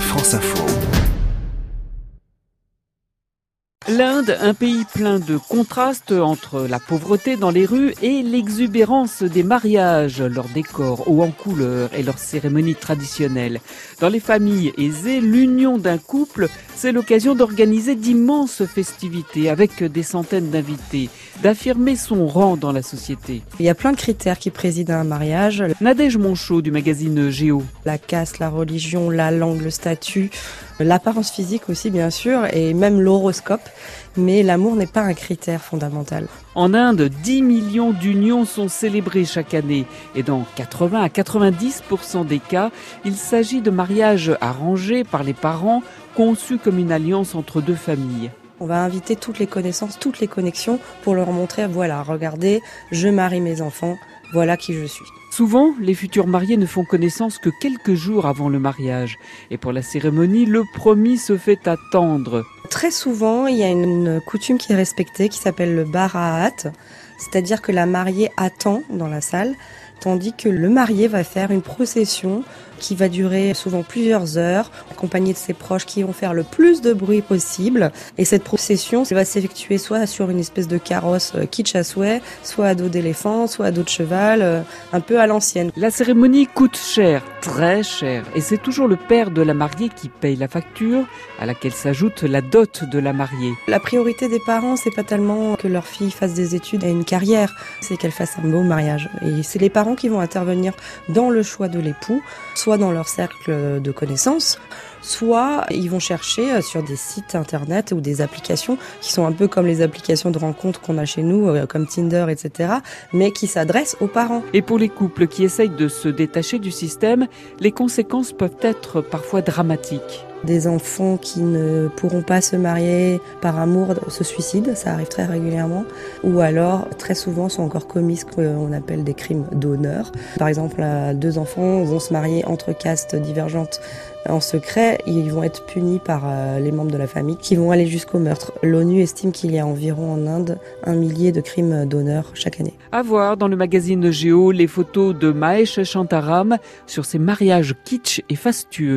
France Info. L'Inde, un pays plein de contrastes entre la pauvreté dans les rues et l'exubérance des mariages, leurs décors hauts en couleur et leurs cérémonies traditionnelles. Dans les familles aisées, l'union d'un couple, c'est l'occasion d'organiser d'immenses festivités avec des centaines d'invités, d'affirmer son rang dans la société. Il y a plein de critères qui président un mariage. Nadège Monchot du magazine Géo. La caste, la religion, la langue, le statut, l'apparence physique aussi bien sûr, et même l'horoscope. Mais l'amour n'est pas un critère fondamental. En Inde, 10 millions d'unions sont célébrées chaque année et dans 80 à 90% des cas, il s'agit de mariages arrangés par les parents, conçus comme une alliance entre deux familles. On va inviter toutes les connaissances, toutes les connexions pour leur montrer, voilà, regardez, je marie mes enfants, voilà qui je suis. Souvent, les futurs mariés ne font connaissance que quelques jours avant le mariage. Et pour la cérémonie, le promis se fait attendre. Très souvent, il y a une coutume qui est respectée qui s'appelle le baraat, c'est-à-dire que la mariée attend dans la salle, tandis que le marié va faire une procession qui va durer souvent plusieurs heures, accompagné de ses proches qui vont faire le plus de bruit possible. Et cette procession va s'effectuer soit sur une espèce de carrosse euh, kitsch à souhait, soit à dos d'éléphant, soit à dos de cheval, euh, un peu à l'ancienne. La cérémonie coûte cher, très cher, et c'est toujours le père de la mariée qui paye la facture, à laquelle s'ajoute la dot de la mariée. La priorité des parents, c'est pas tellement que leur fille fasse des études et une carrière, c'est qu'elle fasse un beau mariage. Et c'est les parents qui vont intervenir dans le choix de l'époux soit dans leur cercle de connaissances, soit ils vont chercher euh, sur des sites internet ou des applications qui sont un peu comme les applications de rencontres qu'on a chez nous, euh, comme Tinder, etc., mais qui s'adressent aux parents. Et pour les couples qui essayent de se détacher du système, les conséquences peuvent être parfois dramatiques. Des enfants qui ne pourront pas se marier par amour se suicident, ça arrive très régulièrement, ou alors très souvent sont encore commis ce qu'on appelle des crimes d'honneur. Par exemple, deux enfants vont se marier entre castes divergentes en secret, ils vont être punis par euh, les membres de la famille qui vont aller jusqu'au meurtre. L'ONU estime qu'il y a environ en Inde un millier de crimes d'honneur chaque année. À voir dans le magazine Géo les photos de Mahesh Chantaram sur ses mariages kitsch et fastueux.